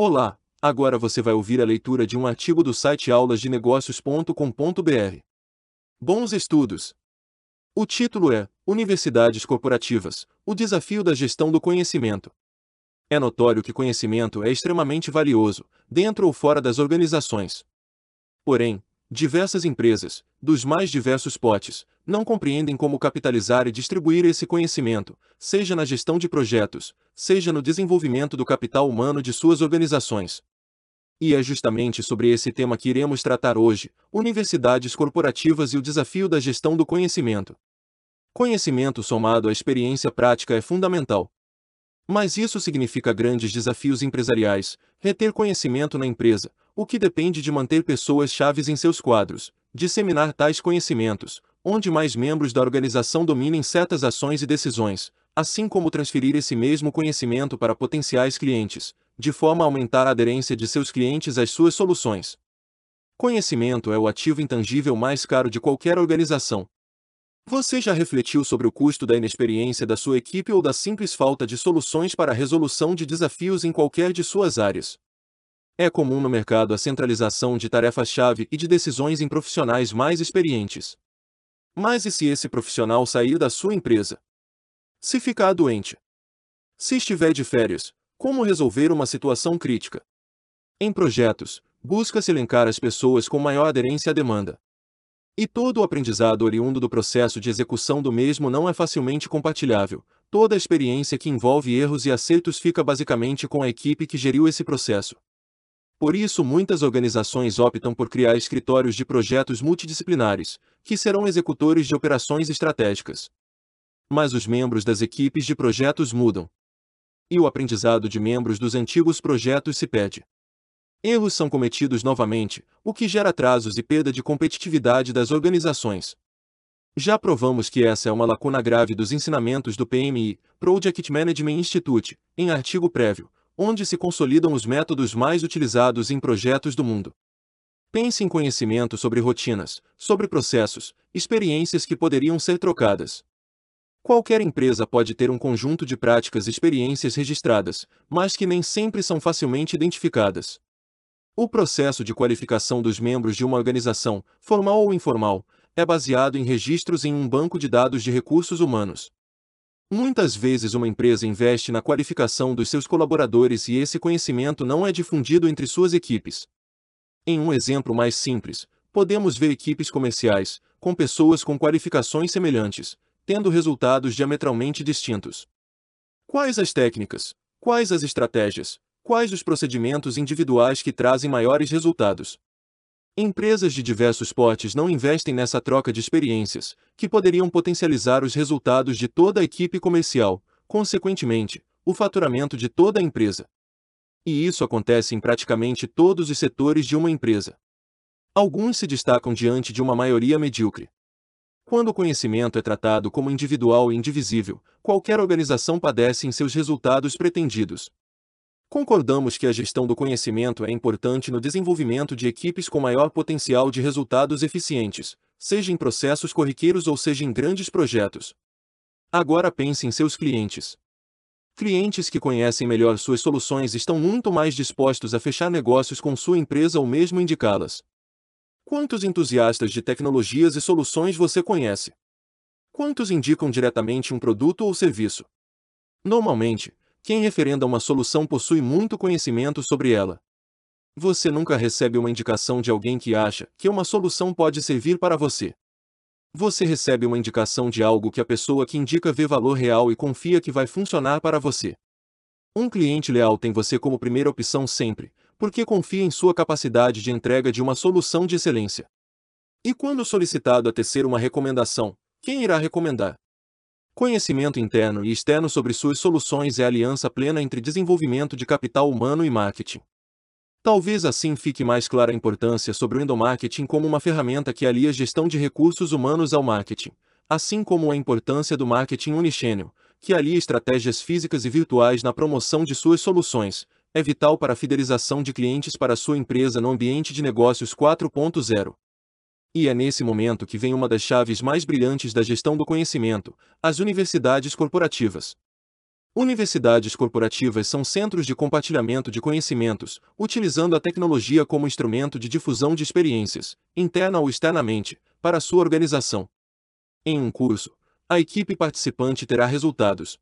Olá, agora você vai ouvir a leitura de um artigo do site aulasdenegócios.com.br. Bons estudos! O título é Universidades Corporativas O Desafio da Gestão do Conhecimento. É notório que conhecimento é extremamente valioso, dentro ou fora das organizações. Porém, diversas empresas, dos mais diversos potes, não compreendem como capitalizar e distribuir esse conhecimento, seja na gestão de projetos, seja no desenvolvimento do capital humano de suas organizações. E é justamente sobre esse tema que iremos tratar hoje: universidades corporativas e o desafio da gestão do conhecimento. Conhecimento somado à experiência prática é fundamental. Mas isso significa grandes desafios empresariais, reter conhecimento na empresa, o que depende de manter pessoas chaves em seus quadros, disseminar tais conhecimentos, onde mais membros da organização dominem certas ações e decisões, assim como transferir esse mesmo conhecimento para potenciais clientes, de forma a aumentar a aderência de seus clientes às suas soluções. Conhecimento é o ativo intangível mais caro de qualquer organização, você já refletiu sobre o custo da inexperiência da sua equipe ou da simples falta de soluções para a resolução de desafios em qualquer de suas áreas? É comum no mercado a centralização de tarefas-chave e de decisões em profissionais mais experientes. Mas e se esse profissional sair da sua empresa? Se ficar doente? Se estiver de férias, como resolver uma situação crítica? Em projetos, busca-se elencar as pessoas com maior aderência à demanda. E todo o aprendizado oriundo do processo de execução do mesmo não é facilmente compartilhável. Toda a experiência que envolve erros e acertos fica basicamente com a equipe que geriu esse processo. Por isso, muitas organizações optam por criar escritórios de projetos multidisciplinares, que serão executores de operações estratégicas. Mas os membros das equipes de projetos mudam. E o aprendizado de membros dos antigos projetos se perde. Erros são cometidos novamente, o que gera atrasos e perda de competitividade das organizações. Já provamos que essa é uma lacuna grave dos ensinamentos do PMI, Project Management Institute, em artigo prévio, onde se consolidam os métodos mais utilizados em projetos do mundo. Pense em conhecimento sobre rotinas, sobre processos, experiências que poderiam ser trocadas. Qualquer empresa pode ter um conjunto de práticas e experiências registradas, mas que nem sempre são facilmente identificadas. O processo de qualificação dos membros de uma organização, formal ou informal, é baseado em registros em um banco de dados de recursos humanos. Muitas vezes uma empresa investe na qualificação dos seus colaboradores e esse conhecimento não é difundido entre suas equipes. Em um exemplo mais simples, podemos ver equipes comerciais, com pessoas com qualificações semelhantes, tendo resultados diametralmente distintos. Quais as técnicas? Quais as estratégias? Quais os procedimentos individuais que trazem maiores resultados? Empresas de diversos portes não investem nessa troca de experiências, que poderiam potencializar os resultados de toda a equipe comercial, consequentemente, o faturamento de toda a empresa. E isso acontece em praticamente todos os setores de uma empresa. Alguns se destacam diante de uma maioria medíocre. Quando o conhecimento é tratado como individual e indivisível, qualquer organização padece em seus resultados pretendidos. Concordamos que a gestão do conhecimento é importante no desenvolvimento de equipes com maior potencial de resultados eficientes, seja em processos corriqueiros ou seja em grandes projetos. Agora pense em seus clientes. Clientes que conhecem melhor suas soluções estão muito mais dispostos a fechar negócios com sua empresa ou mesmo indicá-las. Quantos entusiastas de tecnologias e soluções você conhece? Quantos indicam diretamente um produto ou serviço? Normalmente, quem referenda uma solução possui muito conhecimento sobre ela. Você nunca recebe uma indicação de alguém que acha que uma solução pode servir para você. Você recebe uma indicação de algo que a pessoa que indica vê valor real e confia que vai funcionar para você. Um cliente leal tem você como primeira opção sempre, porque confia em sua capacidade de entrega de uma solução de excelência. E quando solicitado a tecer uma recomendação, quem irá recomendar? Conhecimento interno e externo sobre suas soluções é aliança plena entre desenvolvimento de capital humano e marketing. Talvez assim fique mais clara a importância sobre o endomarketing como uma ferramenta que alia gestão de recursos humanos ao marketing, assim como a importância do marketing unichannel, que alia estratégias físicas e virtuais na promoção de suas soluções, é vital para a fidelização de clientes para sua empresa no ambiente de negócios 4.0. E é nesse momento que vem uma das chaves mais brilhantes da gestão do conhecimento, as universidades corporativas. Universidades corporativas são centros de compartilhamento de conhecimentos, utilizando a tecnologia como instrumento de difusão de experiências, interna ou externamente, para sua organização. Em um curso, a equipe participante terá resultados.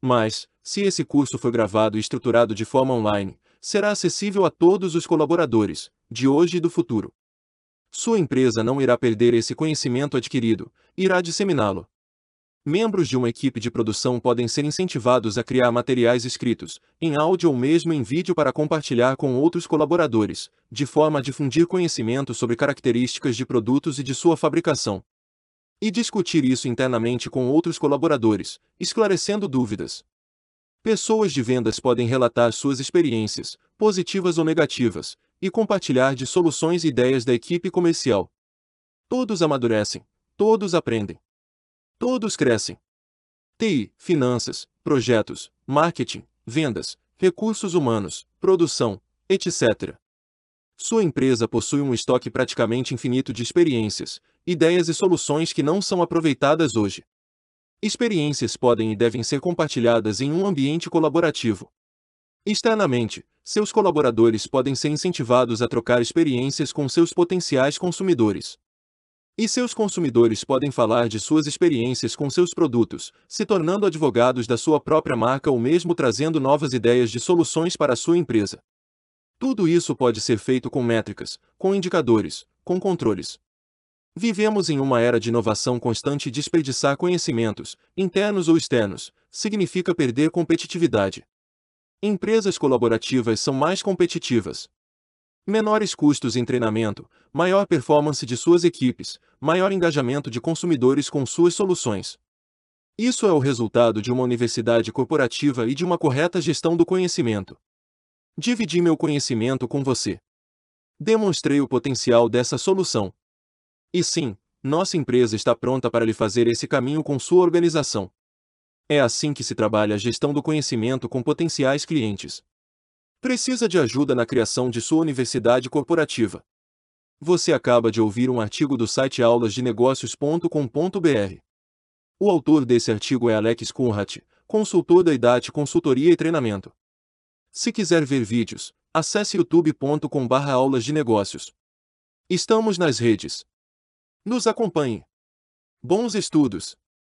Mas, se esse curso for gravado e estruturado de forma online, será acessível a todos os colaboradores, de hoje e do futuro. Sua empresa não irá perder esse conhecimento adquirido, irá disseminá-lo. Membros de uma equipe de produção podem ser incentivados a criar materiais escritos, em áudio ou mesmo em vídeo para compartilhar com outros colaboradores, de forma a difundir conhecimento sobre características de produtos e de sua fabricação. E discutir isso internamente com outros colaboradores, esclarecendo dúvidas. Pessoas de vendas podem relatar suas experiências, positivas ou negativas, e compartilhar de soluções e ideias da equipe comercial. Todos amadurecem, todos aprendem. Todos crescem. TI, finanças, projetos, marketing, vendas, recursos humanos, produção, etc. Sua empresa possui um estoque praticamente infinito de experiências, ideias e soluções que não são aproveitadas hoje. Experiências podem e devem ser compartilhadas em um ambiente colaborativo. Externamente, seus colaboradores podem ser incentivados a trocar experiências com seus potenciais consumidores. E seus consumidores podem falar de suas experiências com seus produtos, se tornando advogados da sua própria marca ou mesmo trazendo novas ideias de soluções para a sua empresa. Tudo isso pode ser feito com métricas, com indicadores, com controles. Vivemos em uma era de inovação constante e desperdiçar conhecimentos, internos ou externos, significa perder competitividade. Empresas colaborativas são mais competitivas, Menores custos em treinamento, maior performance de suas equipes, maior engajamento de consumidores com suas soluções. Isso é o resultado de uma universidade corporativa e de uma correta gestão do conhecimento. Dividi meu conhecimento com você. Demonstrei o potencial dessa solução. E sim, nossa empresa está pronta para lhe fazer esse caminho com sua organização. É assim que se trabalha a gestão do conhecimento com potenciais clientes. Precisa de ajuda na criação de sua universidade corporativa. Você acaba de ouvir um artigo do site aulasdenegócios.com.br. O autor desse artigo é Alex Kunrat, consultor da IDAT Consultoria e Treinamento. Se quiser ver vídeos, acesse youtube.com/aulas de negócios. Estamos nas redes. Nos acompanhe. Bons estudos!